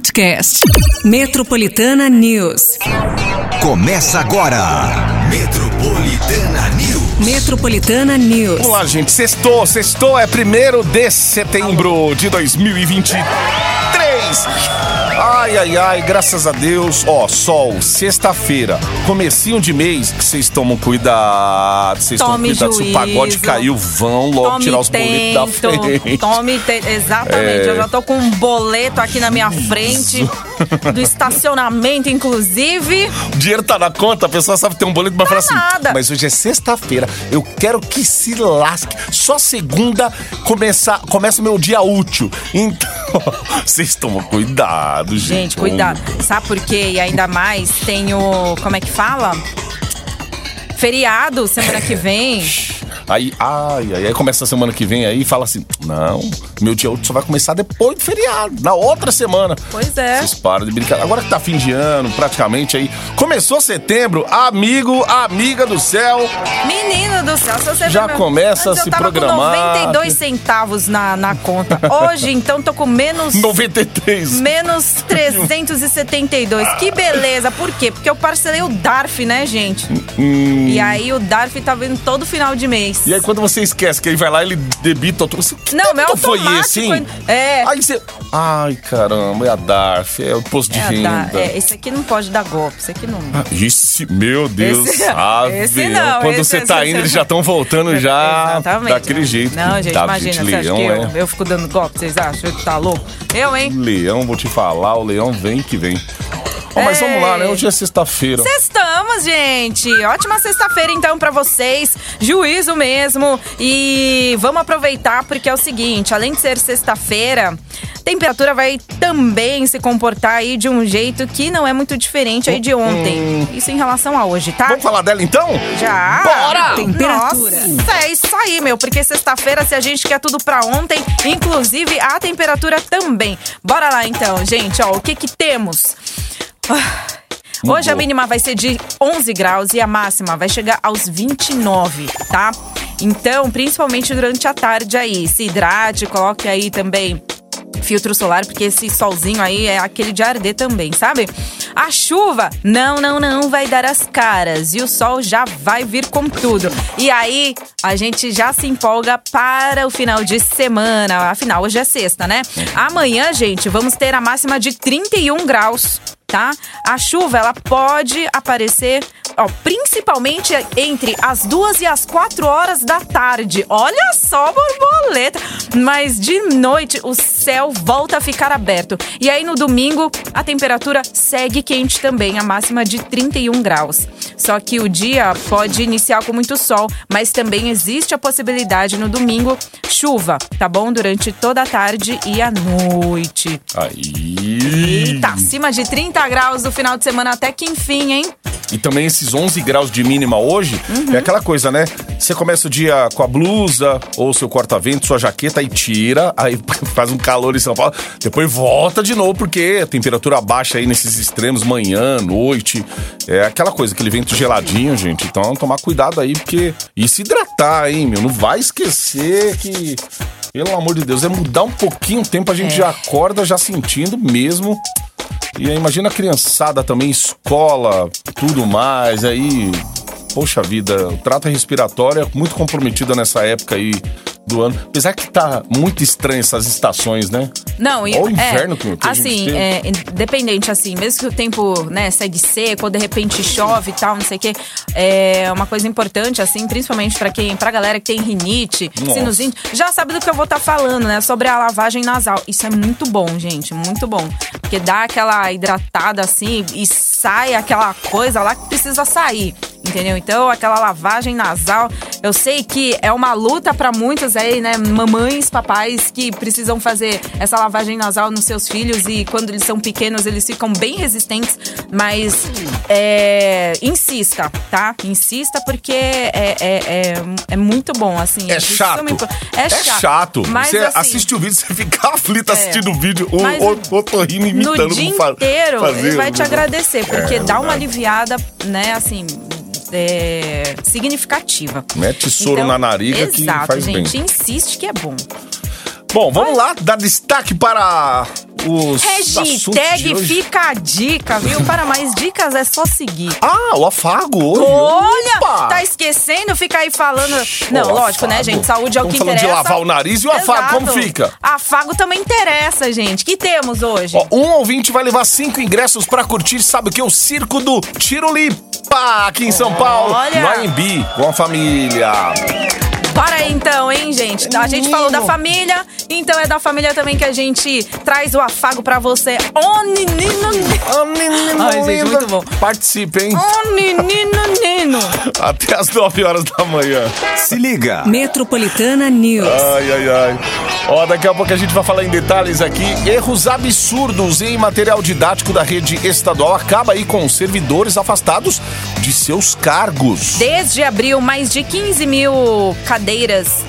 podcast. Metropolitana News. Começa agora. Metropolitana News. Metropolitana News. Vamos lá, gente. Sextou, sextou é 1 de setembro de 2023. Ai, ai, ai, graças a Deus. Ó, sol, sexta-feira, comecinho de mês, vocês tomam cuidado. Vocês tomam cuidado se o juízo. pagode caiu, vão logo Tome tirar os boletos da frente. Tome te- Exatamente. É. Eu já tô com um boleto aqui na minha frente. do estacionamento, inclusive. O dinheiro tá na conta, a pessoa sabe ter um boleto, mas fala assim. nada. Mas hoje é sexta-feira, eu quero que se lasque. Só segunda começar, começa meu dia útil. Então, vocês tomam cuidado, gente. Gente, cuidado. Sabe por quê? E ainda mais tem o. Como é que fala? Feriado semana que vem. Aí, ai, ai, aí começa a semana que vem aí e fala assim: não, meu dia útil só vai começar depois do feriado, na outra semana. Pois é. Vocês param de brincar. Agora que tá fim de ano, praticamente aí. Começou setembro, amigo, amiga do céu. Menino do céu, se você Já começa a Antes se eu tava programar. com 92 centavos na, na conta. Hoje, então, tô com menos. 93. Menos 372. Que beleza. Por quê? Porque eu parcelei o DARF, né, gente? E aí o DARF tá vindo todo final de mês. E aí quando você esquece que ele vai lá, ele debita outro. Que Não, meu débito foi esse, hein? É. Aí você. Ai, caramba, é a DARF, é o posto de É, renda. dá- é, esse aqui não pode dar golpe, esse aqui não. Esse, meu Deus, Esse- ave, esse não, Quando esse- você tá indo, eles já estão voltando já Exatamente. daquele jeito. Não, gente, imagina, você leão acha que é. eu, eu fico dando golpe, vocês acham que tá louco? Eu, hein? Leão, vou te falar, o leão vem que vem. Mas vamos lá, né? Hoje é sexta-feira. Estamos, gente! Ótima sexta-feira, então, pra vocês. Juízo mesmo. E vamos aproveitar, porque é o seguinte: além de ser sexta-feira, a temperatura vai também se comportar aí de um jeito que não é muito diferente aí de ontem. Isso em relação a hoje, tá? Vamos falar dela então? Já! Bora! Temperatura. Nossa, é isso aí, meu. Porque sexta-feira, se a gente quer tudo pra ontem, inclusive a temperatura também. Bora lá então, gente. Ó, o que que temos? Hoje a mínima vai ser de 11 graus e a máxima vai chegar aos 29, tá? Então, principalmente durante a tarde aí, se hidrate, coloque aí também filtro solar, porque esse solzinho aí é aquele de arder também, sabe? A chuva, não, não, não vai dar as caras e o sol já vai vir com tudo. E aí, a gente já se empolga para o final de semana. Afinal, hoje é sexta, né? Amanhã, gente, vamos ter a máxima de 31 graus. Tá? A chuva ela pode aparecer, ó, principalmente entre as duas e as quatro horas da tarde. Olha só, borboleta! Mas de noite o céu volta a ficar aberto. E aí no domingo a temperatura segue quente também, a máxima de 31 graus. Só que o dia pode iniciar com muito sol, mas também existe a possibilidade no domingo chuva, tá bom? Durante toda a tarde e a noite. Aí. Eita, acima de 30 graus no final de semana até que enfim, hein? E também esses 11 graus de mínima hoje Uhum. é aquela coisa, né? Você começa o dia com a blusa ou seu corta-vento, sua jaqueta e tira, aí faz um calor em São Paulo, depois volta de novo porque a temperatura baixa aí nesses extremos, manhã, noite, é aquela coisa, aquele vento geladinho, gente. Então tomar cuidado aí porque e se hidratar, hein, meu? Não vai esquecer que pelo amor de Deus, é mudar um pouquinho o tempo, a gente É. já acorda já sentindo mesmo. E aí, imagina a criançada também, escola, tudo mais, aí. Poxa vida, o trato respiratório é muito comprometido nessa época aí do ano. Apesar que tá muito estranho essas estações, né? Não, e Olha o é, inverno que- que assim, é, independente assim, mesmo que o tempo, né, segue seco, ou de repente chove e tal, não sei o quê, é uma coisa importante assim, principalmente pra quem, pra galera que tem rinite, Nossa. sinusite, já sabe do que eu vou estar falando, né, sobre a lavagem nasal. Isso é muito bom, gente, muito bom, porque dá aquela hidratada assim e sai aquela coisa lá que precisa sair. Entendeu? Então, aquela lavagem nasal, eu sei que é uma luta pra muitos aí, né? Mamães, papais que precisam fazer essa lavagem nasal nos seus filhos e quando eles são pequenos eles ficam bem resistentes, mas é, insista, tá? Insista porque é, é, é, é muito bom, assim. É chato. impor- É chato. chato. Mas, você assim, assiste o vídeo, você fica aflito assistindo o vídeo. O, Mas o, o Torrinho imitando no dia como inteiro fazer ele vai te agradecer, porque É, dá uma aliviada, né, assim, é, significativa. Mete soro na nariga que exato, faz bem. gente, insiste que é bom. Bom, vamos lá, dar destaque para os Hashtag fica a dica, viu? Para mais dicas é só seguir. Ah, o afago. Olha, Opa! tá esquecendo, fica aí falando. Não, O lógico, né, afago. gente? Saúde é o Estamos que falando de interessa. lavar o nariz e o afago, Exato. como fica? Afago também interessa, gente. que temos hoje? Ó, um ouvinte vai levar cinco ingressos pra curtir, sabe o que? O Circo do Tirulipa, aqui em São Paulo. Olha. No AMB, com a família. Aí então, hein, gente? A gente falou da família, então é da família também que a gente traz o afago pra você. Ô, menino. Ah, menino Ai, gente, muito bom. Participe, hein? Ô, menino, nino. Até as 9 horas da manhã. Se liga. Metropolitana News. Ai, ai, ai. Ó, daqui a pouco a gente vai falar em detalhes aqui. Erros absurdos em material didático da rede estadual acaba aí com servidores afastados de seus cargos. Desde abril, mais de 15 mil cadeiras,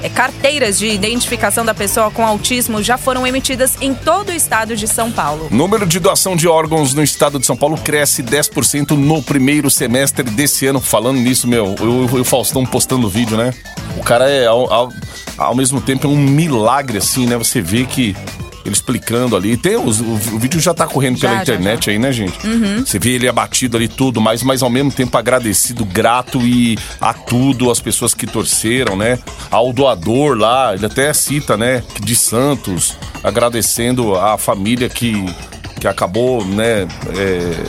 é, carteiras de identificação da pessoa com autismo já foram emitidas em todo o estado de São Paulo. Número de doação de órgãos no estado de São Paulo cresce 10% no primeiro semestre desse ano. Falando nisso, meu, o, o Faustão postando vídeo, né? O cara é, ao, ao, ao mesmo tempo, é um milagre, assim, né? Você vê que ele explicando ali. Tem os, o, o vídeo já tá correndo Já, pela já, internet aí, né, gente? Você vê ele abatido ali tudo, mas, mas ao mesmo tempo agradecido, grato e a tudo, as pessoas que torceram, né? Ao doador lá, ele até cita, né? De Santos, agradecendo a família que, que acabou, né? é,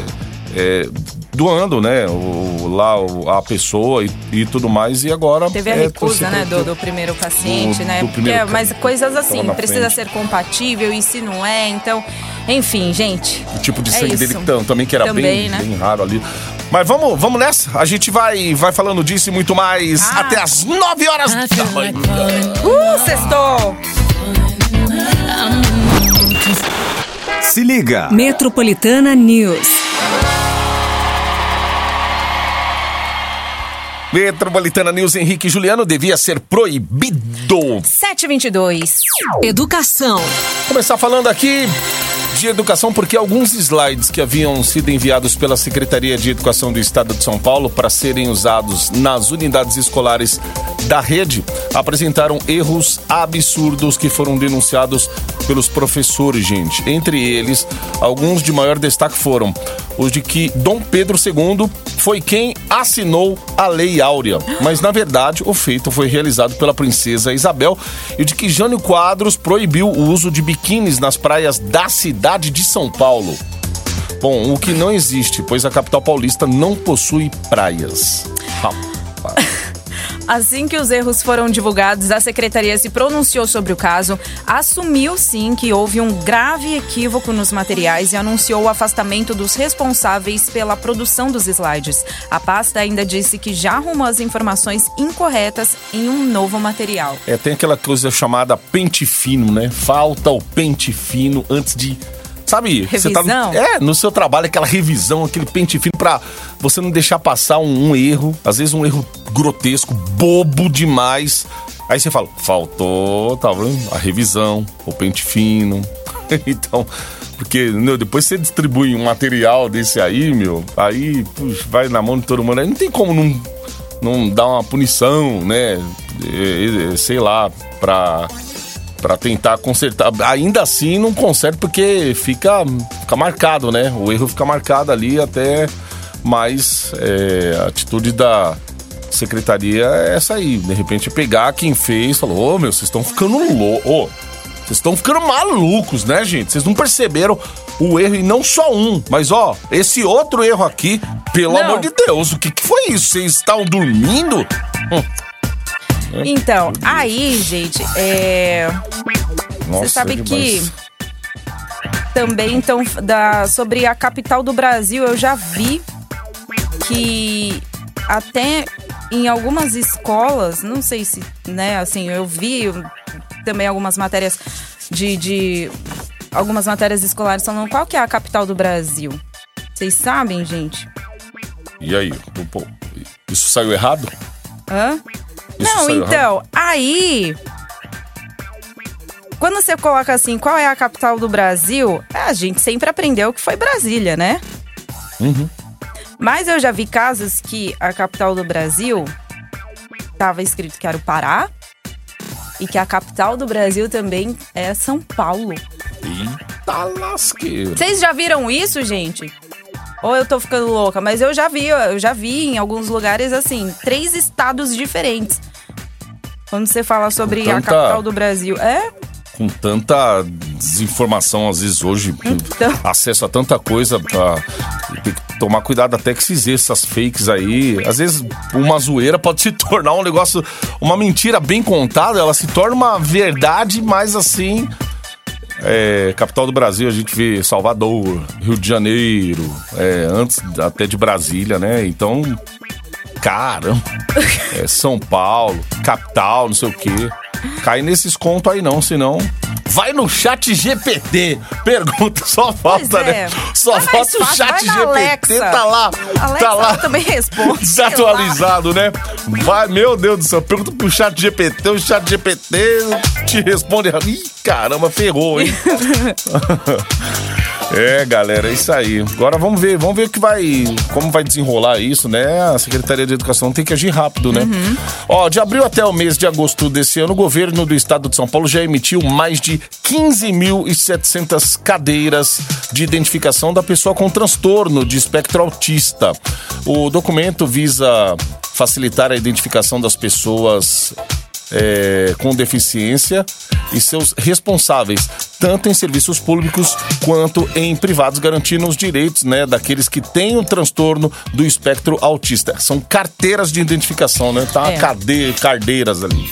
é, doando, né? O, lá o- a pessoa e, e tudo mais. E agora. Teve a é, recusa, né, do, do primeiro paciente, do- né? do Porque, primeiro ca- mas coisas assim, precisa frente. ser compatível e se não é, então, enfim, gente. O tipo de É sangue isso. dele tam- também, que era Também, bem, né? bem raro ali. Mas vamos, vamos nessa. A gente vai, vai falando disso e muito mais Ah. até as 9 horas da manhã. Uh, sextou! Se liga. Metropolitana News. Metropolitana News Henrique Juliano devia ser proibido. 722. Educação. Começar falando aqui de educação, porque alguns slides que haviam sido enviados pela Secretaria de Educação do Estado de São Paulo para serem usados nas unidades escolares da rede apresentaram erros absurdos que foram denunciados pelos professores, gente. Entre eles, alguns de maior destaque foram os de que Dom Pedro II foi quem assinou a Lei Áurea, mas na verdade o feito foi realizado pela princesa Isabel e de que Jânio Quadros proibiu o uso de biquínis nas praias da cidade de São Paulo. Bom, o que não existe, pois a capital paulista não possui praias. Assim que os erros foram divulgados, a secretaria se pronunciou sobre o caso, assumiu sim que houve um grave equívoco nos materiais e anunciou o afastamento dos responsáveis pela produção dos slides. A pasta ainda disse que já arrumou as informações incorretas em um novo material. É, tem aquela coisa chamada pente fino, né? Falta o pente fino antes de. Sabe? você tá no- Revisão? é, no seu trabalho, aquela revisão, aquele pente fino pra você não deixar passar um, um erro, às vezes um erro grotesco, bobo demais. Aí você fala, faltou, tá vendo? A revisão, o pente fino. então, porque meu, depois você distribui um material desse aí, meu, aí puxa, vai na mão de todo mundo. Aí não tem como não não dá uma punição, né? É, é, sei lá, pra, pra tentar consertar. Ainda assim, não conserta porque fica, fica marcado, né? O erro fica marcado ali até mais é, a atitude da secretaria é essa aí. De repente, pegar quem fez falou: Ô meu, vocês estão ficando loucos. Vocês estão ficando malucos, né, gente? Vocês não perceberam o erro e não só um. Mas, ó, esse outro erro aqui, pelo Não. amor de Deus, o que, que foi isso? Vocês estão dormindo? Hum, Então, aí, gente, é. Nossa, Você sabe demais. que também então da sobre a capital do Brasil eu já vi que até em algumas escolas, não sei se, né, assim, eu vi também algumas matérias de, de algumas matérias escolares falando qual que é a capital do Brasil. Vocês sabem, gente? E aí? Pô, isso saiu errado? Hã? Isso Não, então, aí. Quando você coloca assim, qual é a capital do Brasil? A gente sempre aprendeu que foi Brasília, né? Uhum. Mas eu já vi casos que a capital do Brasil estava escrito que era o Pará e que a capital do Brasil também é São Paulo. E Tá lasqueiro. Vocês já viram isso, gente? Ou eu tô ficando louca, mas eu já vi, eu já vi em alguns lugares assim, três estados diferentes. Quando você fala sobre a Tanta- capital do Brasil. É? Com tanta desinformação, às vezes, hoje, Então. acesso a tanta coisa, que tomar cuidado até que se existe essas fakes aí. Às vezes, uma zoeira pode se tornar um negócio, uma mentira bem contada, ela se torna uma verdade, mas assim. É, capital do Brasil, a gente vê Salvador, Rio de Janeiro, é, antes até de Brasília, né? Então, caramba, é, São Paulo, capital, não sei o quê. Cai nesses contos aí não, senão. Vai no chat GPT. Pergunta, só falta, Pois é. né? Só Vai falta o chat GPT. Alexa. Tá lá. Alexa tá lá. também responde. Desatualizado, né? Vai, meu Deus do céu. Pergunta pro chat GPT, o chat GPT te responde. Ih, caramba, ferrou, hein? É, galera, é isso aí. Agora vamos ver, vamos ver o que vai, como vai desenrolar isso, né? A Secretaria de Educação tem que agir rápido, né? Ó, de abril até o mês de agosto desse ano, o governo do estado de São Paulo já emitiu mais de 15.700 cadeiras de identificação da pessoa com transtorno de espectro autista. O documento visa facilitar a identificação das pessoas é, com deficiência e seus responsáveis, tanto em serviços públicos quanto em privados, garantindo os direitos né, daqueles que têm o transtorno do espectro autista. São carteiras de identificação, né? Tá É. cade, cardeiras ali.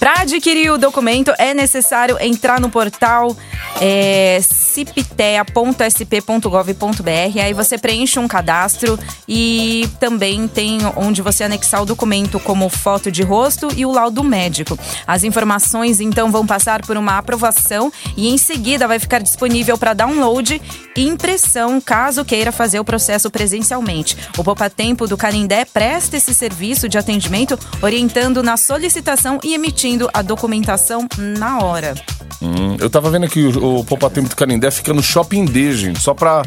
Para adquirir o documento é necessário entrar no portal é, ciptea.sp.gov.br. Aí você preenche um cadastro e também tem onde você anexar o documento como foto de rosto e o laudo médico. As informações então vão passar por uma aprovação e em seguida vai ficar disponível para download e impressão caso queira fazer o processo presencialmente. O Poupa Tempo do Canindé presta esse serviço de atendimento orientando na solicitação e emitindo a documentação na hora. Hum, eu tava vendo aqui o, o Poupa Tempo do Canindé fica no Shopping D, gente. Só pra,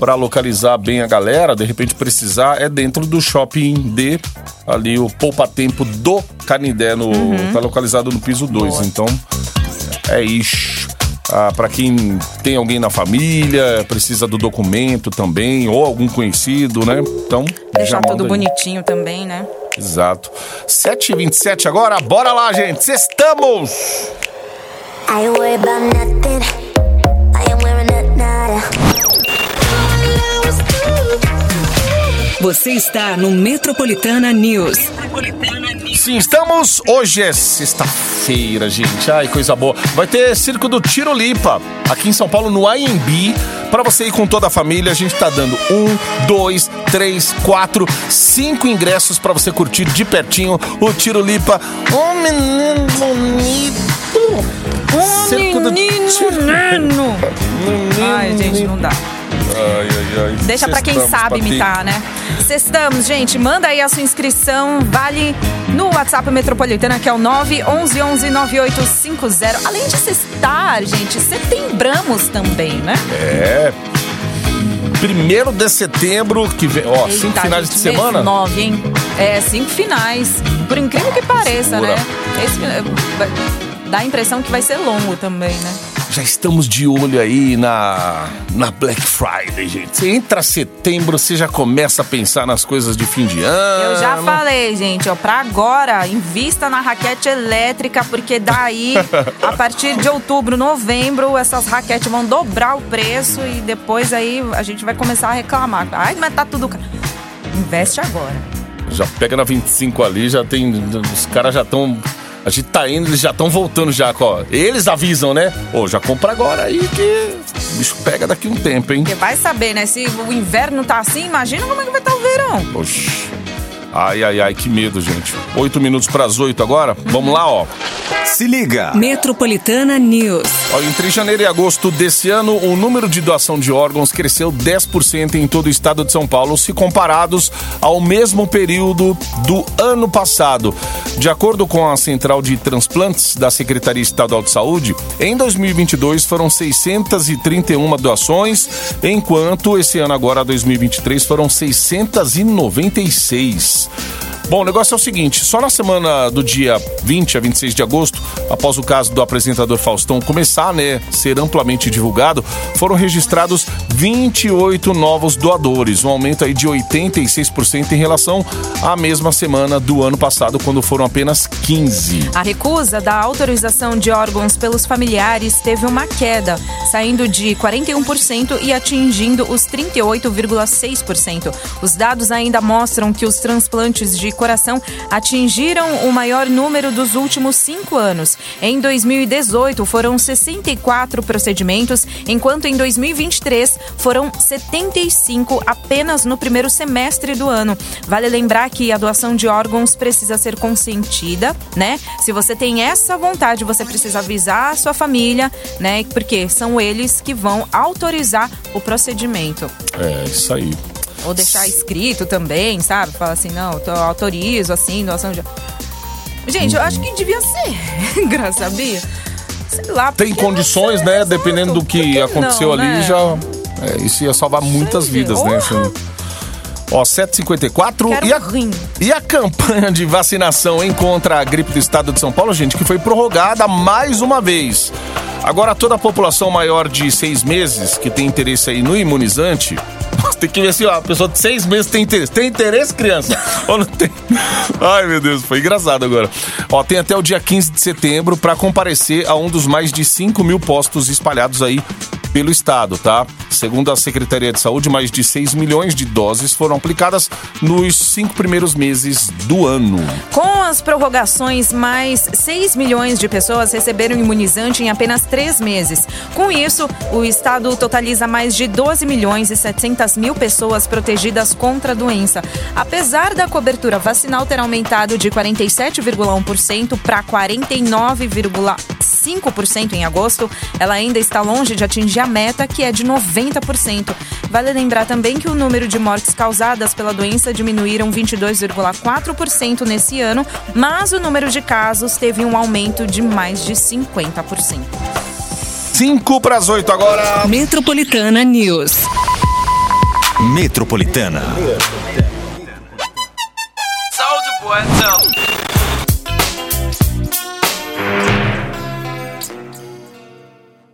pra localizar bem a galera, de repente precisar, é dentro do Shopping D. Ali o Poupa Tempo do Canindé, no, tá localizado no piso 2. Então, é isso. Ah, para quem tem alguém na família, precisa do documento também, ou algum conhecido, né? Então, já Deixar tudo aí. bonitinho também, né? Exato. 7h27 agora, bora lá, gente. Estamos! I worried about nothing. I ain't wearing a nada. Você está no Metropolitana News. Sim, estamos. Hoje é sexta-feira, gente. Ai, coisa boa. Vai ter Circo do Tiro Lipa aqui em São Paulo, no AMB. Pra você ir com toda a família, a gente tá dando um, dois, três, quatro, cinco ingressos pra você curtir de pertinho o Tiro Lipa. Um menino bonito. Circo do Tiro Menino! Menino, Ai, gente, não dá. Ai, ai, ai. Deixa pra quem sabe Patrícia. imitar, né? Sextamos, gente. Manda aí a sua inscrição. Vale no WhatsApp Metropolitana, que é o 911-9850. Além de sextar, gente, setembramos também, né? É. Primeiro de setembro, que vem. Ó, cinco Eita, finais gente, de semana. Nove, hein? É, cinco finais. Por incrível que pareça, Segura. né? Esse, é, dá a impressão que vai ser longo também, né? Já estamos de olho aí na, na Black Friday, gente. Você entra setembro, você já começa a pensar nas coisas de fim de ano. Eu já falei, gente, ó, pra agora, invista na raquete elétrica, porque daí, a partir de outubro, novembro, essas raquetes vão dobrar o preço e depois aí a gente vai começar a reclamar. Ai, mas tá tudo caro. Investe agora. Já pega na 25 ali, já tem. Os caras já estão. A gente tá indo, eles já estão voltando já, ó. Eles avisam, né? Ô, já compra agora aí que o bicho pega daqui um tempo, hein? Porque vai saber, né? Se o inverno tá assim, imagina como é que vai estar o verão. Oxi. Ai, ai, ai, que medo, gente. Oito minutos pras oito agora. Vamos lá, ó. Se liga. Metropolitana News. Ó, Entre janeiro e agosto desse ano, o número de doação de órgãos cresceu 10% em todo o estado de São Paulo, se comparados ao mesmo período do ano passado. De acordo com a Central de Transplantes da Secretaria Estadual de Saúde, em 2022 foram 631 doações, enquanto esse ano agora, 2023, foram 696. House. Bom, o negócio é o seguinte: só na semana do dia 20 a 26 de agosto, após o caso do apresentador Faustão começar, né, ser amplamente divulgado, foram registrados 28 novos doadores, um aumento aí de 86% em relação à mesma semana do ano passado, quando foram apenas 15. A recusa da autorização de órgãos pelos familiares teve uma queda, saindo de 41% e atingindo os 38,6%. Os dados ainda mostram que os transplantes de coração atingiram o maior número dos últimos cinco anos. Em 2018, foram 64 procedimentos, enquanto em 2023 foram 75 apenas no primeiro semestre do ano. Vale lembrar que a doação de órgãos precisa ser consentida, né? Se você tem essa vontade, você precisa avisar a sua família, né? Porque são eles que vão autorizar o procedimento. É, isso aí. Ou deixar escrito também, sabe? Fala assim, não, eu autorizo, assim, doação de. Gente, eu acho que devia ser, graça, sabia? Sei lá. Tem não condições, né? exato. Dependendo do que não, aconteceu ali, né? já. é, isso ia salvar muitas Sei, vidas, né? Assim. Ó, 754 Quero e a, rim. e a campanha de vacinação hein, contra a gripe do estado de São Paulo, gente, que foi prorrogada mais uma vez. Agora, toda a população maior de seis meses que tem interesse aí no imunizante, tem que ver se ó, a pessoa de seis meses tem interesse. Tem interesse, criança? Ou não tem? Ai, meu Deus, foi engraçado agora. Ó, tem até o dia 15 de setembro para comparecer a um dos mais de 5 mil postos espalhados aí pelo estado, tá? Segundo a Secretaria de Saúde, mais de 6 milhões de doses foram aplicadas nos cinco primeiros meses do ano. Com as prorrogações, mais 6 milhões de pessoas receberam imunizante em apenas três meses. Com isso, o estado totaliza mais de 12 milhões e 700 mil pessoas protegidas contra a doença. Apesar da cobertura vacinal ter aumentado de 47,1% para 49,5% em agosto, ela ainda está longe de atingir a meta, que é de 90%. Vale lembrar também que o número de mortes causadas pela doença diminuíram 22,4% nesse ano, mas o número de casos teve um aumento de mais de 50%. 5 para as 8 agora. Metropolitana News. Metropolitana. Saúde boa, então.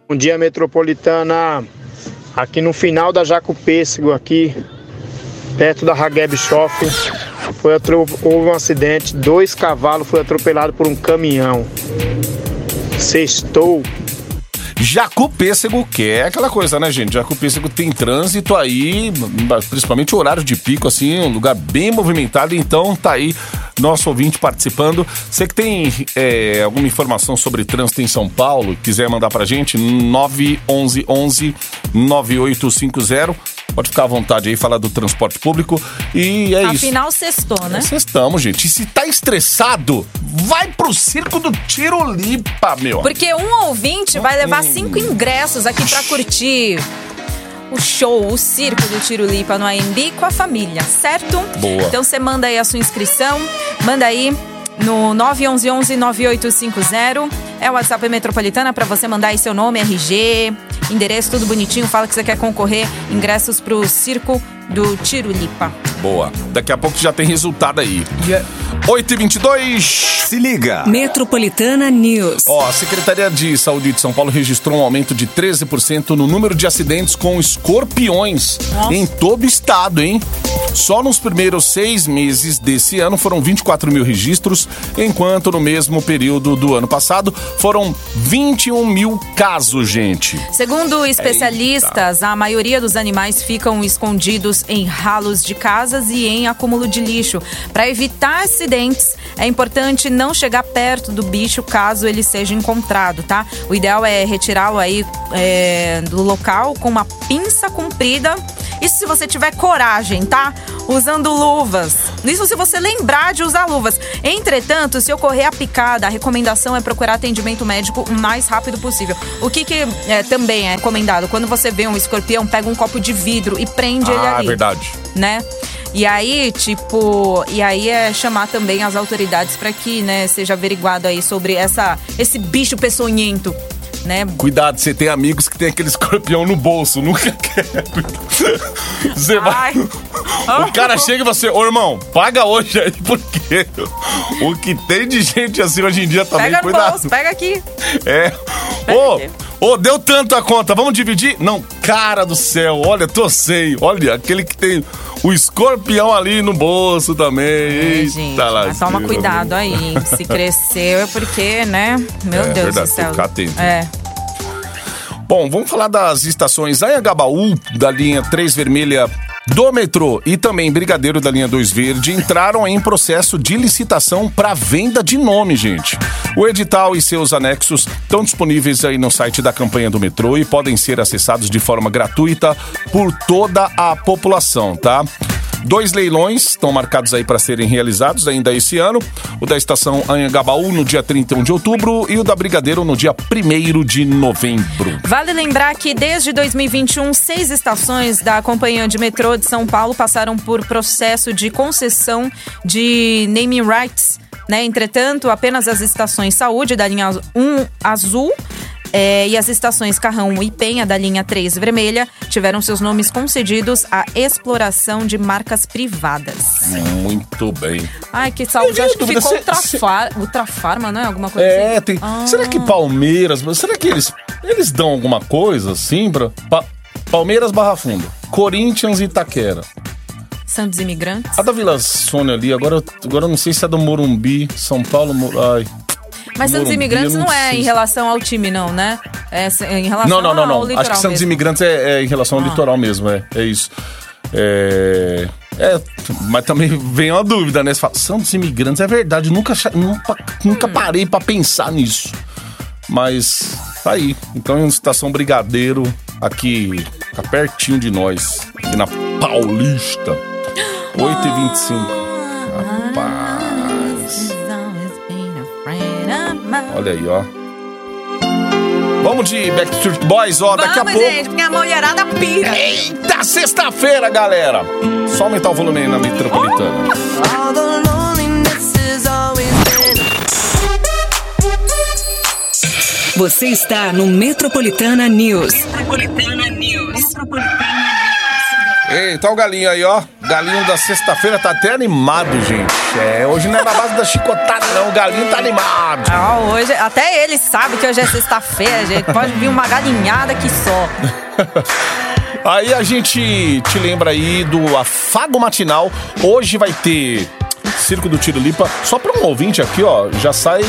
Bom dia, Metropolitana. Aqui no final da Jaco Pêssego, aqui perto da Hageb Shopping, foi houve um acidente. Dois cavalos foram atropelados por um caminhão. Sextou. Jacu Pêssego, que é aquela coisa, né, gente? Jacu Pêssego tem trânsito aí, principalmente horário de pico, assim, um lugar bem movimentado. Então tá aí nosso ouvinte participando. Você que tem é, alguma informação sobre trânsito em São Paulo, quiser mandar pra gente, 911 9850. Pode ficar à vontade aí, falar do transporte público. E é isso. Afinal, sextou, né? Vocês estamos, gente. E se tá estressado, vai pro circo do Tirolipa, meu. Porque um ouvinte vai levar Hum. cinco ingressos aqui pra curtir o show, o circo do Tirulipa no AMB com a família, certo? Boa. Então você manda aí a sua inscrição, manda aí no 911-9850. É o WhatsApp Metropolitana pra você mandar aí seu nome, RG, endereço, tudo bonitinho. Fala que você quer concorrer, ingressos pro circo do Tirulipa. Boa. Daqui a pouco já tem resultado aí. 8 e 22 Se liga. Metropolitana News. Ó, a Secretaria de Saúde de São Paulo registrou um aumento de 13% no número de acidentes com escorpiões Nossa. em todo o estado, hein? Só nos primeiros seis meses desse ano foram 24 mil registros, enquanto no mesmo período do ano passado foram 21 mil casos, gente. Segundo especialistas, a maioria dos animais ficam escondidos em ralos de casas e em acúmulo de lixo. Para evitar acidentes, é importante não chegar perto do bicho caso ele seja encontrado, tá? O ideal é retirá-lo aí é, do local com uma pinça comprida. Isso se você tiver coragem, tá? Usando luvas. Isso se você lembrar de usar luvas. Entretanto, se ocorrer a picada, a recomendação é procurar atendimento médico o mais rápido possível. O que, que é, também é recomendado? Quando você vê um escorpião, pega um copo de vidro e prende ele Ah, ali. verdade. Né? E aí, tipo, e aí é chamar também as autoridades para que, né, seja averiguado aí sobre essa esse bicho peçonhento, né? Cuidado, você tem amigos que tem aquele escorpião no bolso, nunca quer. Você vai, Ai. O cara chega e você, ô irmão, paga hoje aí, porque o que tem de gente assim hoje em dia também, Pega no cuidado. bolso, pega aqui. É. Pega Ô, ô, deu tanto a conta, vamos dividir? Não, cara do céu, olha, torcei. Olha, aquele que tem o escorpião ali no bolso também. É, Eita gente, mas toma cuidado aí. Se cresceu é porque, né? Meu É, Deus verdade, do céu. atento. É. Bom, vamos falar das estações Anhangabaú, da linha 3 vermelha do metrô e também Brigadeiro da linha 2 verde entraram em processo de licitação para venda de nome, gente. O edital e seus anexos estão disponíveis aí no site da campanha do metrô e podem ser acessados de forma gratuita por toda a população, tá? Dois leilões estão marcados aí para serem realizados ainda esse ano. O da estação Anhangabaú no dia 31 de outubro e o da Brigadeiro no dia 1 de novembro. Vale lembrar que desde 2021, seis estações da Companhia de Metrô de São Paulo passaram por processo de concessão de naming rights. Né? Entretanto, apenas as estações Saúde da linha 1 azul é, e as estações Carrão e Penha da linha 3 vermelha tiveram seus nomes concedidos à exploração de marcas privadas. Muito bem. Ai, que saúde. Acho que ficou se- Ultrafar, Ultrafarma, não é? Alguma coisa É, assim? tem. Ah. Será que Palmeiras. Será que eles, eles dão alguma coisa assim pra. Pa- Palmeiras Barra Funda. Corinthians e Itaquera. Santos Imigrantes. A da Vila Sônia ali, agora, agora eu não sei se é do Morumbi, São Paulo. Ai. Mas Santos Imigrantes não, não é em relação ao time, não, né? É em relação Não, não, não, não. Acho que Santos mesmo. Ah. Imigrantes é, é em relação ao litoral mesmo, é. É isso. É. É, mas também vem uma dúvida, né? Você fala, Santos Imigrantes, é verdade, nunca, cha- nunca, Hum. nunca parei pra pensar nisso. Mas tá aí. Então, em estação Brigadeiro, aqui, tá pertinho de nós, aqui na Paulista. 8h25. Rapaz. Olha aí, ó. Vamos de Backstreet Boys, ó, daqui a Vamos, pouco. gente, minha mulherada pira. Eita, sexta-feira, galera! Só aumentar o volume aí na metropolitana. Você está no Metropolitana News. Eita, o galinho aí, ó. Galinho da sexta-feira tá até animado, gente. É, hoje não é na base da chicotada, não. O galinho tá animado. Ah, hoje, até ele sabe que hoje é sexta-feira, gente. Pode vir uma galinhada aqui só. Aí a gente te lembra aí do afago matinal. Hoje vai ter Circo do Tiro Lipa. Só pra um ouvinte aqui, ó, já sai.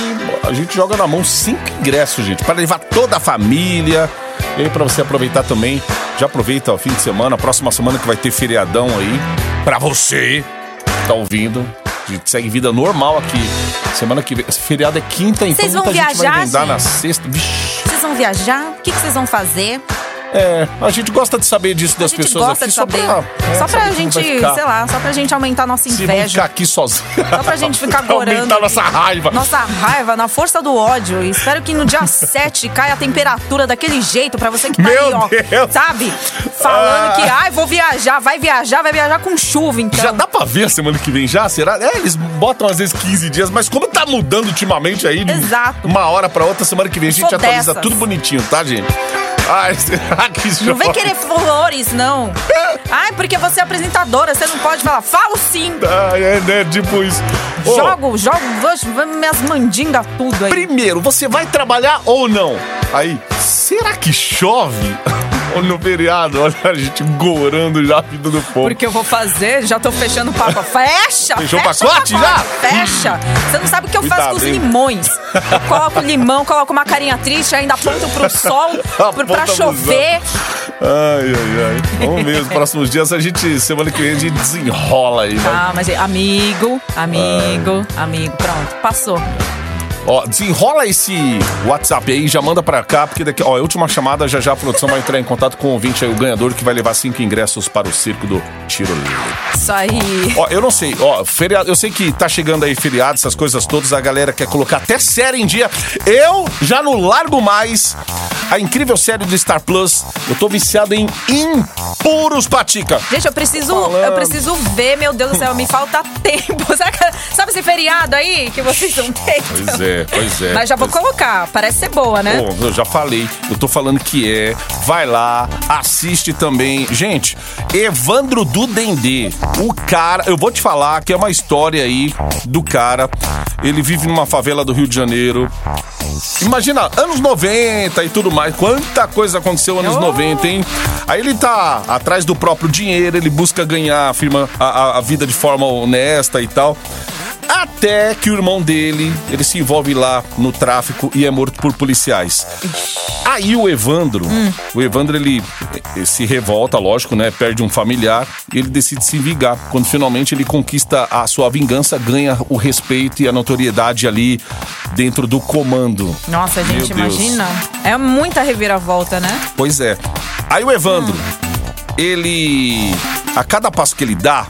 A gente joga na mão cinco ingressos, gente, para levar toda a família. E aí, pra você aproveitar também. Já aproveita o fim de semana, próxima semana que vai ter feriadão aí. Pra você que tá ouvindo. A gente segue vida normal aqui. Semana que vem. Feriado é quinta, então Vocês vão muita gente vai viajar, emendar na sexta. Vocês vão viajar? O que vocês vão fazer? É, a gente gosta de saber disso das a gente pessoas gosta aqui de saber. só pra, é, só pra saber gente, ficar. sei lá, só pra gente aumentar nossa Se inveja. ficar aqui sozinhos. Só pra gente ficar gorando. Aumentar nossa raiva. Nossa raiva, na força do ódio. E espero que no dia 7 caia a temperatura daquele jeito pra você que tá Meu aí, ó. Deus. Sabe? Falando Ah. que, ai, vou viajar, vai viajar, vai viajar com chuva, então. Já dá pra ver a semana que vem já? Será? É, eles botam às vezes 15 dias, mas como tá mudando ultimamente aí, Exato. uma hora pra outra, semana que vem a gente Sou atualiza dessas. tudo bonitinho, tá, gente? Ai, será que Não vem querer flores, não. Ai, porque você é apresentadora, você não pode falar. Falo sim. Ai, é, né? Tipo isso. Ô, Jogo, jogo, vou- vou minhas mandingas tudo aí. Primeiro, você vai trabalhar ou não? Aí, será que chove? No feriado? Olha a gente gorando já a vida do povo. Porque eu vou fazer, já tô fechando o papo. Fecha! Fechou o pacote já? Fecha! Você não sabe o que eu faço Cuidado, com os limões. Eu coloco limão, coloco uma carinha triste, ainda aponto pro sol, pro, pra chover. Ai, ai, ai. Vamos ver, os próximos dias a gente, semana que vem, a gente desenrola aí. Ah, mas amigo, amigo, amigo, pronto, passou. Ó, desenrola esse WhatsApp aí, já manda pra cá, porque daqui, ó, a última chamada, já já a produção vai entrar em contato com o ouvinte aí, o ganhador, que vai levar cinco ingressos para o circo do Tiro Livre. Isso aí. Ó, eu não sei, ó, feriado, eu sei que tá chegando aí feriado, essas coisas todas, a galera quer colocar até série em dia. Eu já não largo mais a incrível série do Star Plus. Eu tô viciado em Impuros Patica. Gente, eu preciso, Falando. eu preciso ver, meu Deus do céu, me falta tempo. Sabe, sabe esse feriado aí que vocês não têm? Pois é. É, pois é. Mas já vou Pois- colocar, parece ser boa, né? Pô, eu já falei, eu tô falando que é. Vai lá, assiste também. Gente, Evandro do Dendê. O cara, eu vou te falar que é uma história aí do cara. Ele vive numa favela do Rio de Janeiro. Imagina, anos 90 e tudo mais. Quanta coisa aconteceu anos 90, hein? Aí ele tá atrás do próprio dinheiro, ele busca ganhar a, firma, a- a vida de forma honesta e tal. Até que o irmão dele, ele se envolve lá no tráfico e é morto por policiais. Aí o Evandro, o Evandro ele, eh, se revolta, lógico, né? Perde um familiar e ele decide se vingar. Quando finalmente ele conquista a sua vingança, ganha o respeito e a notoriedade ali dentro do comando. Nossa, gente, Meu Deus. imagina. É muita reviravolta, né? Pois é. Aí o Evandro, ele. A cada passo que ele dá,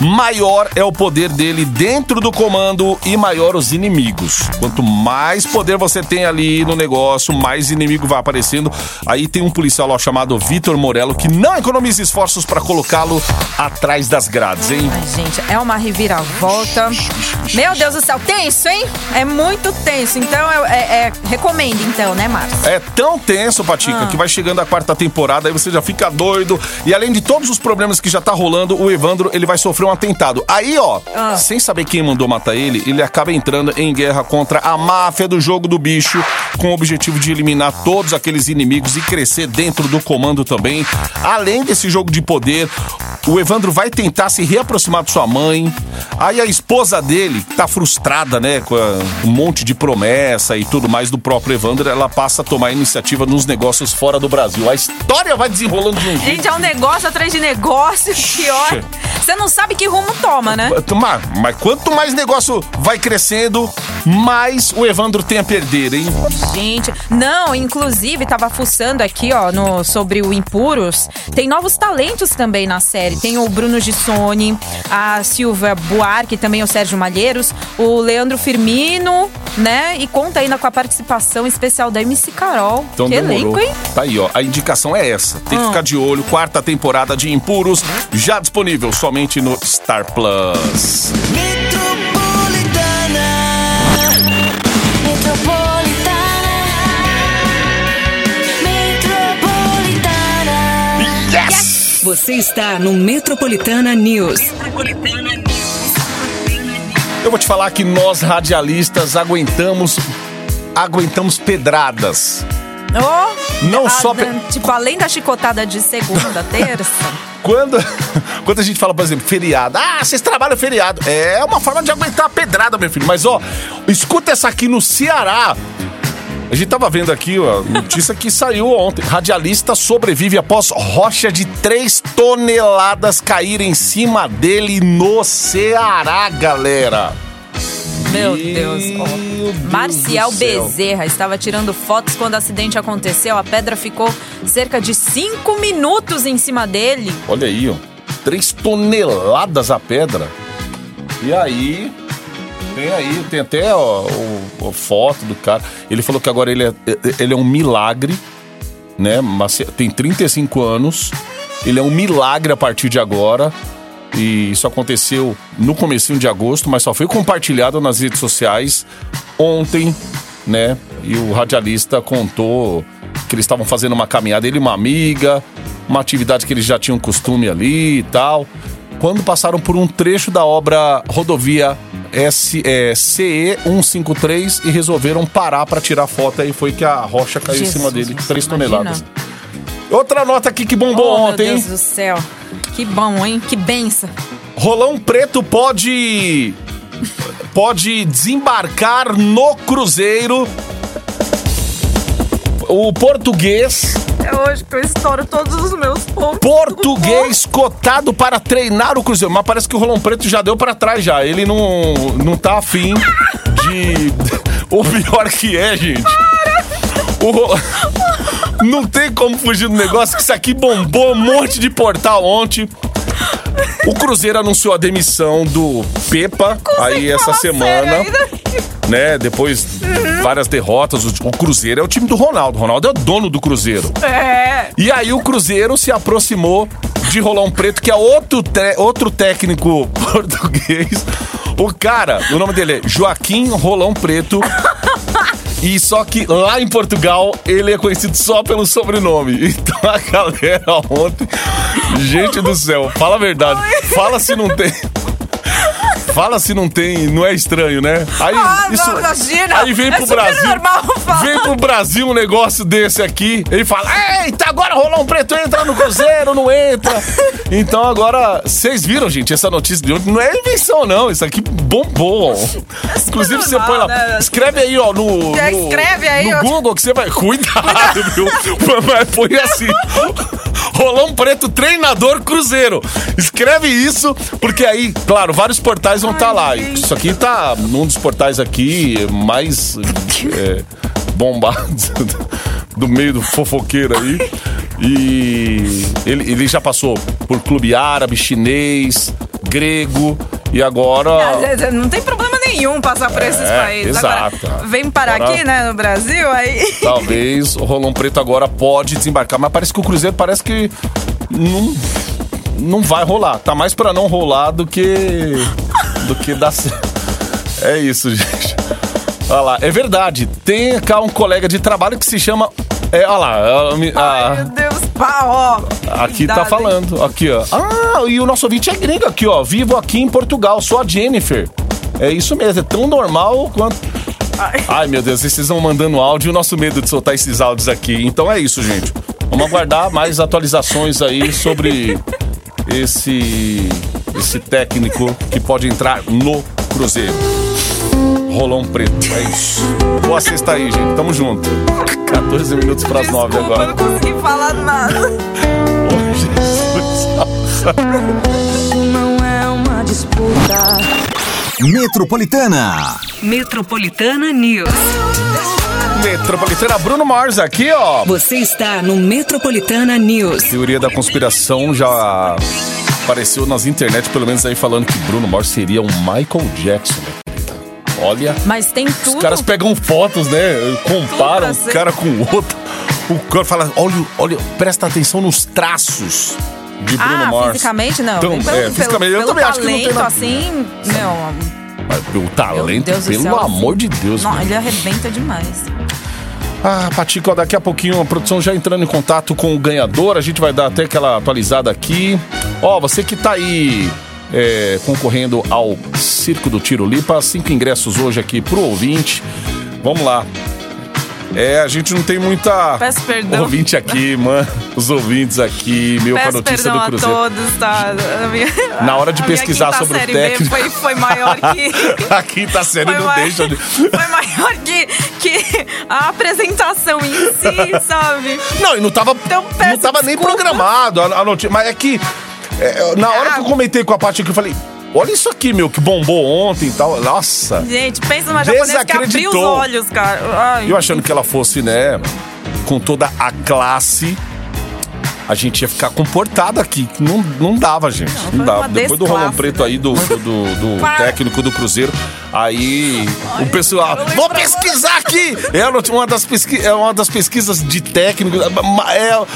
maior é o poder dele dentro do comando e maior os inimigos. Quanto mais poder você tem ali no negócio, mais inimigo vai aparecendo. Aí tem um policial lá chamado Vitor Morello que não economiza esforços pra colocá-lo atrás das grades, hein? Ai, gente, é uma reviravolta. Meu Deus do céu, tenso, hein? É muito tenso. Então, é, é, é- recomendo, então, né, Márcio? É tão tenso, Patica, Ah. que vai chegando a quarta temporada, aí você já fica doido. E além de todos os problemas que já tá rolando, o Evandro, ele vai sofrer um atentado. Aí, ó, Ah. sem saber quem mandou matar ele, ele acaba entrando em guerra contra a máfia do jogo do bicho, com o objetivo de eliminar todos aqueles inimigos e crescer dentro do comando também. Além desse jogo de poder, o Evandro vai tentar se reaproximar de sua mãe. Aí a esposa dele, que tá frustrada, né, com um monte de promessa e tudo mais do próprio Evandro, ela passa a tomar iniciativa nos negócios fora do Brasil. A história vai desenrolando de um jeito. Gente, é um negócio atrás de negócio, pior. Você não sabe que rumo toma, né? Mas, mas quanto mais negócio vai crescendo, mais o Evandro tem a perder, hein? Gente, não, inclusive tava fuçando aqui, ó, no, sobre o Impuros. Tem novos talentos também na série. Tem o Bruno Gissoni, a Silvia Buarque, também o Sérgio Malheiros, o Leandro Firmino, né? E conta ainda com a participação especial da MC Carol. Então que demorou. elenco, hein? Tá aí, ó. A indicação é essa. Tem que Ah. ficar de olho. Quarta temporada de Impuros, já disponível somente no Star Plus. Yes! Você está no Metropolitana News. Eu vou te falar que nós radialistas aguentamos aguentamos pedradas. Oh, Não a- só pe- Tipo, além da chicotada de segunda, terça. Quando, quando a gente fala, por exemplo, feriado. Ah, vocês trabalham feriado. É uma forma de aguentar a pedrada, meu filho. Mas, ó, escuta essa aqui no Ceará. A gente tava vendo aqui, ó, notícia que saiu ontem. Radialista sobrevive após rocha de 3 toneladas cair em cima dele no Ceará, galera. Meu Deus. Deus Marcial. Bezerra estava tirando fotos quando o acidente aconteceu. A pedra ficou cerca de 5 minutos em cima dele. Olha aí, ó. 3 toneladas a pedra. E aí. Tem aí, tem até ó, o, a foto do cara. Ele falou que agora ele é, ele é um milagre, né? Mas tem 35 anos. Ele é um milagre a partir de agora. E isso aconteceu no comecinho de agosto, mas só foi compartilhado nas redes sociais ontem, né? E o radialista contou que eles estavam fazendo uma caminhada, ele e uma amiga, uma atividade que eles já tinham costume ali e tal. Quando passaram por um trecho da obra rodovia S, é, CE 153 e resolveram parar para tirar foto, aí foi que a rocha caiu em cima Jesus, dele, 3 imagina. toneladas. Outra nota aqui que bombou oh, ontem, meu? Deus do céu. Que bom, hein? Que benção. Rolão Preto pode. pode desembarcar no Cruzeiro. O português. É hoje que eu estouro todos os meus pontos. Português cotado para treinar o Cruzeiro. Mas parece que o Rolão Preto já deu para trás já. Ele não, não tá afim de. O pior que é, gente. O Ro- Não tem como fugir do negócio que isso aqui bombou um monte de portal ontem. O Cruzeiro anunciou a demissão do Pepa aí essa semana, né? Depois várias derrotas. O o Cruzeiro é o time do Ronaldo. O Ronaldo é o dono do Cruzeiro. É. E aí o Cruzeiro se aproximou de Rolão Preto, que é outro, outro técnico português. O cara, o nome dele é Joaquim Rolão Preto. E só que lá em Portugal ele é conhecido só pelo sobrenome. Então a galera ontem. Gente do céu, fala a verdade. Fala se não tem. Fala se não tem, não é estranho, né? Aí, Ah, não, imagina. aí vem É pro Brasil. normal falar. Vem pro Brasil um negócio desse aqui. Ele fala: Eita, agora rolou um preto, entra no Cruzeiro, não entra. Então agora, vocês viram, gente, essa notícia de ontem? Não é invenção, não. Isso aqui bombou. Inclusive, você põe lá. né? Escreve aí, ó, no. É, no- escreve aí, No. Google que você vai. Cuidado, viu? Mas põe assim. Rolão Preto, treinador Cruzeiro. Escreve isso, porque aí, claro, vários portais vão estar lá. Isso aqui tá num dos portais aqui mais é, bombados do meio do fofoqueiro aí. E ele, ele já passou por clube árabe, chinês, grego e agora. Não tem problema nenhum passar por esses É, países. exato. Agora, vem parar Agora- aqui, né, no Brasil, aí. Talvez o Rolão Preto agora pode desembarcar, mas parece que o Cruzeiro parece que não, não vai rolar. Tá mais pra não rolar do que do que dar certo. É isso, gente. Olha lá, é verdade. Tem cá um colega de trabalho que se chama é, olha lá, a- a- Ai, meu Deus, pá, ó. Aqui tá falando, aqui ó. Ah, e o nosso ouvinte é gringo aqui ó. Vivo aqui em Portugal, sou a Jennifer. É isso mesmo, é tão normal quanto. Ai. Ai meu Deus, vocês estão mandando áudio e o nosso medo de soltar esses áudios aqui. Então é isso, gente. Vamos aguardar mais atualizações aí sobre esse esse técnico que pode entrar no Cruzeiro. Rolão preto, é isso. Boa sexta aí, gente. Tamo junto. 14 minutos para as 9 Desculpa, eu agora. não consegui falar nada. Ô, Jesus. Não é uma disputa. Metropolitana. Metropolitana News. Metropolitana Bruno Mars aqui, ó. Você está no Metropolitana News. Teoria da conspiração já apareceu nas internet, pelo menos aí falando que Bruno Mars seria um Michael Jackson. Olha, Mas tem tudo. os caras pegam fotos, né? Comparam um cara com o outro. O cara fala, olha, olha, presta atenção nos traços de Bruno Ah, Mars. fisicamente não. Então, Tem pelo, é, fisicamente, eu pelo, também pelo acho que não tem nada. assim, meu... Mas pelo talento, pelo céu, amor assim, de Deus. Não, meu. ele arrebenta demais. Ah, Patico, ó, daqui a pouquinho a produção já entrando em contato com o ganhador. A gente vai dar até aquela atualizada aqui. Ó, você que tá aí é, concorrendo ao Circo do Tiro Lipa, cinco ingressos hoje aqui pro ouvinte. Vamos lá. É, a gente não tem muita Peço perdão. ouvinte aqui, mano. Os ouvintes aqui, meu a Peço notícia perdão do a Cruzeiro. todos, tá? A minha- Na hora de a pesquisar sobre o técnico. Foi, foi maior que... A quinta série Foi, não mai- deixa de. foi maior que, que a apresentação em si, sabe? Não, e não tava, Então, não tava nem desculpa. programado a, a notícia. Mas é que é, na hora que eu comentei com a Paty aqui, eu falei: olha isso aqui, meu, que bombou ontem e tal. Nossa. Gente, pensa numa japonesa que abriu os olhos, cara. Ai, Eu achando que ela fosse, né, com toda a classe. A gente ia ficar comportado aqui. Não, não dava, gente. Não, foi dava. Depois do rolão preto né? aí do, do, do- do técnico do Cruzeiro, aí o pessoal. Vou pesquisar aqui! É uma das, pesqui, é uma das pesquisas de técnico. É,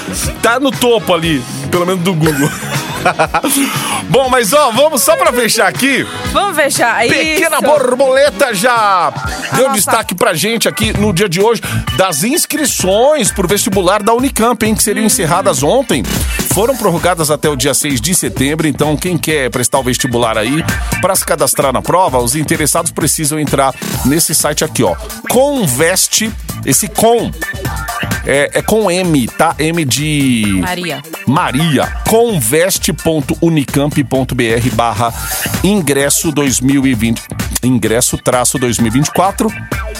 tá no topo ali, pelo menos do Google. Bom, mas ó, vamos só pra fechar aqui. Vamos fechar. Pequena Isso. Borboleta já deu nossa- destaque pra gente aqui no dia de hoje das inscrições pro vestibular da Unicamp, hein, que seriam encerradas ontem. Foram prorrogadas até o dia 6 de setembro, então quem quer prestar o vestibular aí, para se cadastrar na prova, os interessados precisam entrar nesse site aqui, ó. Conveste, esse com é, é com M, tá? M de Maria. Maria, conveste.unicamp.br barra ingresso 2020, ingresso traço 2024,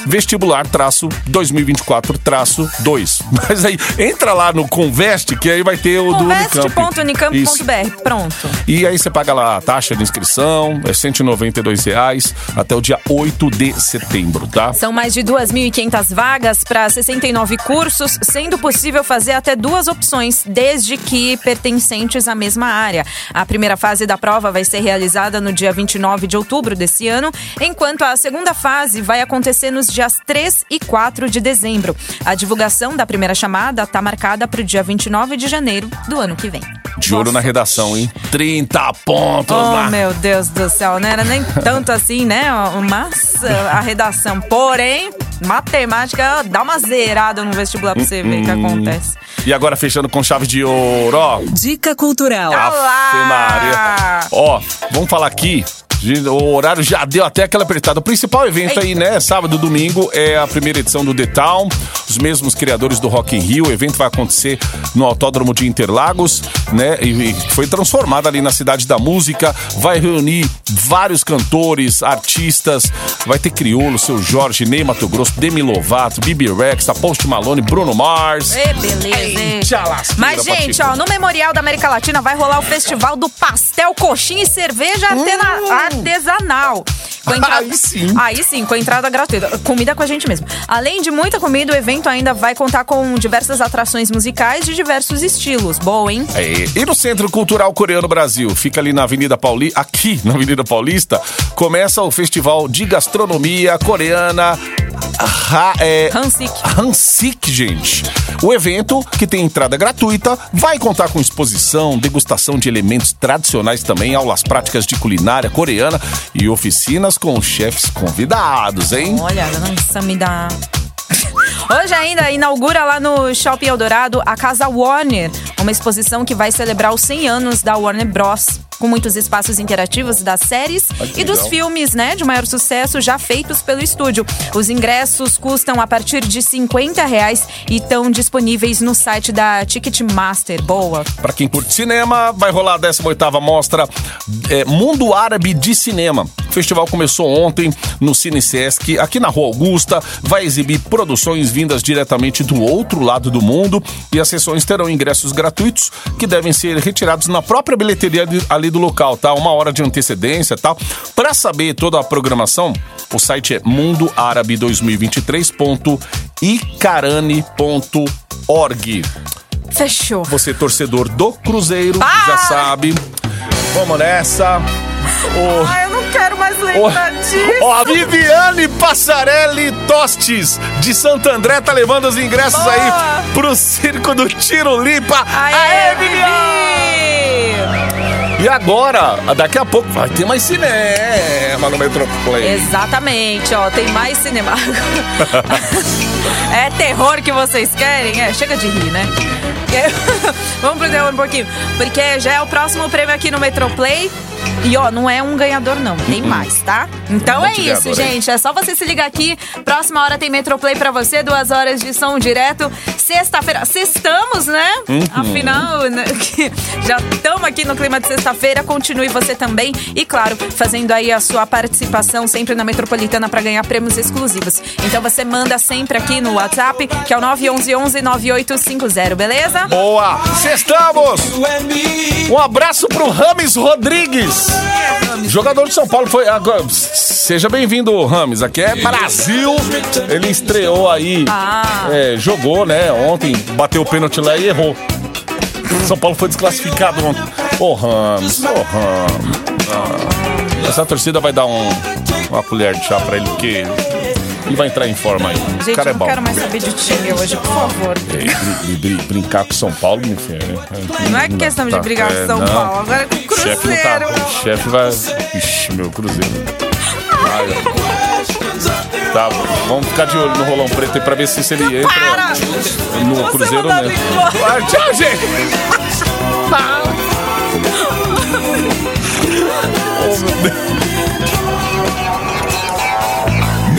vestibular traço 2024 traço 2. Mas aí, entra lá no Conveste, que aí vai ter o do Unicamp. Conveste.unicamp.br. Pronto. E aí você paga lá a taxa de inscrição, é 192 reais até o dia 8 de setembro, tá? São mais de 2.500 vagas para 69 cursos, sendo possível fazer até duas opções, desde que pertencentes à mesma área. A primeira fase da prova vai ser realizada no dia 29 de outubro desse ano, enquanto a segunda fase vai acontecer nos dias 3 e 4 de dezembro. A divulgação da primeira chamada está marcada para o dia 29 de janeiro do ano que vem. De olho na redação, hein? 30 pontos Oh, lá. meu Deus do céu, não era nem tanto assim, né? Mas uh, a redação. Porém, matemática dá uma zerada no vestibular pra você ver o que Hum. acontece. E agora fechando com chave de ouro, ó. Dica cultural. Ah. Olá! Ó, vamos falar aqui. O horário já deu até aquela apertada. O principal evento aí, né? Sábado e domingo é a primeira edição do The Town. Os mesmos criadores do Rock in Rio. O evento vai acontecer no Autódromo de Interlagos, né? E, foi transformado ali na cidade da música. Vai reunir vários cantores, artistas. Vai ter Criolo, Seu Jorge, Ney Mato Grosso, Demi Lovato, Bibi Rex, Post Malone, Bruno Mars. Ê, beleza, hein? Lasqueira, Mas, gente, ó, no Memorial da América Latina vai rolar o Festival do Pastel, Coxinha e Cerveja Artena- Artesanal. Com entrada- Aí sim. Aí sim, com entrada gratuita. Comida com a gente mesmo. Além de muita comida, o evento ainda vai contar com diversas atrações musicais de diversos estilos. Boa, hein? É, E no Centro Cultural Coreano Brasil, fica ali na Avenida Paulista, aqui na Avenida Paulista, começa o Festival de Gastronomia Coreana Ha, é, Hansik. Hansik, gente. O evento, que tem entrada gratuita, vai contar com exposição, degustação de elementos tradicionais também, aulas práticas de culinária coreana e oficinas com chefes convidados, hein? Olha, nossa, me dá. Hoje ainda inaugura lá no Shopping Eldorado a Casa Warner, uma exposição que vai celebrar os 100 anos da Warner Bros. Com muitos espaços interativos das séries e dos filmes, né, de maior sucesso já feitos pelo estúdio. Os ingressos custam a partir de 50 reais e estão disponíveis no site da Ticketmaster. Boa. Pra quem curte cinema, vai rolar a 18ª mostra é, Mundo Árabe de Cinema. O festival começou ontem no Cine Sesc, aqui na Rua Augusta. Vai exibir produções vindas diretamente do outro lado do mundo e as sessões terão ingressos gratuitos que devem ser retirados na própria bilheteria ali do local, tá? Uma hora de antecedência, tá? Para saber toda a programação, o site é mundoarabe2023.icarane.org. Fechou. Você torcedor do Cruzeiro, Ah! já sabe. Vamos nessa. O... Ai, eu não quero mais lembrar disso. ó, a Viviane Passarelli Tostes de Santo André tá levando os ingressos Boa! aí pro Circo do Tiro Lipa. Aê, Viviane! E agora, daqui a pouco vai ter mais cinema no Metroplay. Exatamente, ó, tem mais cinema. é terror que vocês querem? É, chega de rir, né? Vamos pro terror um pouquinho. Porque já é o próximo prêmio aqui no Metroplay. E ó, não é um ganhador, não. Tem mais, tá? Então é isso, gente. É só você se ligar aqui. Próxima hora tem Metroplay pra você. Duas horas de som direto. Sexta-feira. Sextamos, né? Uhum. Afinal, né, já estamos aqui no clima de sexta-feira. Continue você também. E claro, fazendo aí a sua participação sempre na Metropolitana pra ganhar prêmios exclusivos. Então você manda sempre aqui no WhatsApp, que é o 911 9850, beleza? Boa! Sextamos! Um abraço pro Rames Rodrigues. Jogador de São Paulo foi. Agora, seja bem-vindo, Rames. Aqui é Brasil. Ele estreou aí. Ah. é, jogou, né? Ontem bateu o pênalti lá e errou. São Paulo foi desclassificado ontem. Ô, Rames, ô, Rames. Ah. Essa torcida vai dar um, uma colher de chá pra ele, porque ele vai entrar em forma aí. o Gente, cara é eu não bom. quero mais saber de time hoje, por favor. É, brin- brin- brincar com São Paulo, meu filho. né? Não é questão de Tá, brigar com São não. Paulo, agora é com o O chefe não tá. Cruzeiro. O chefe vai. Ixi, meu Cruzeiro. Ai, tá, vamos ficar de olho no rolão preto aí pra ver se, se ele entra Para! no Você Cruzeiro mandado mesmo. embora. Ah, tchau, gente!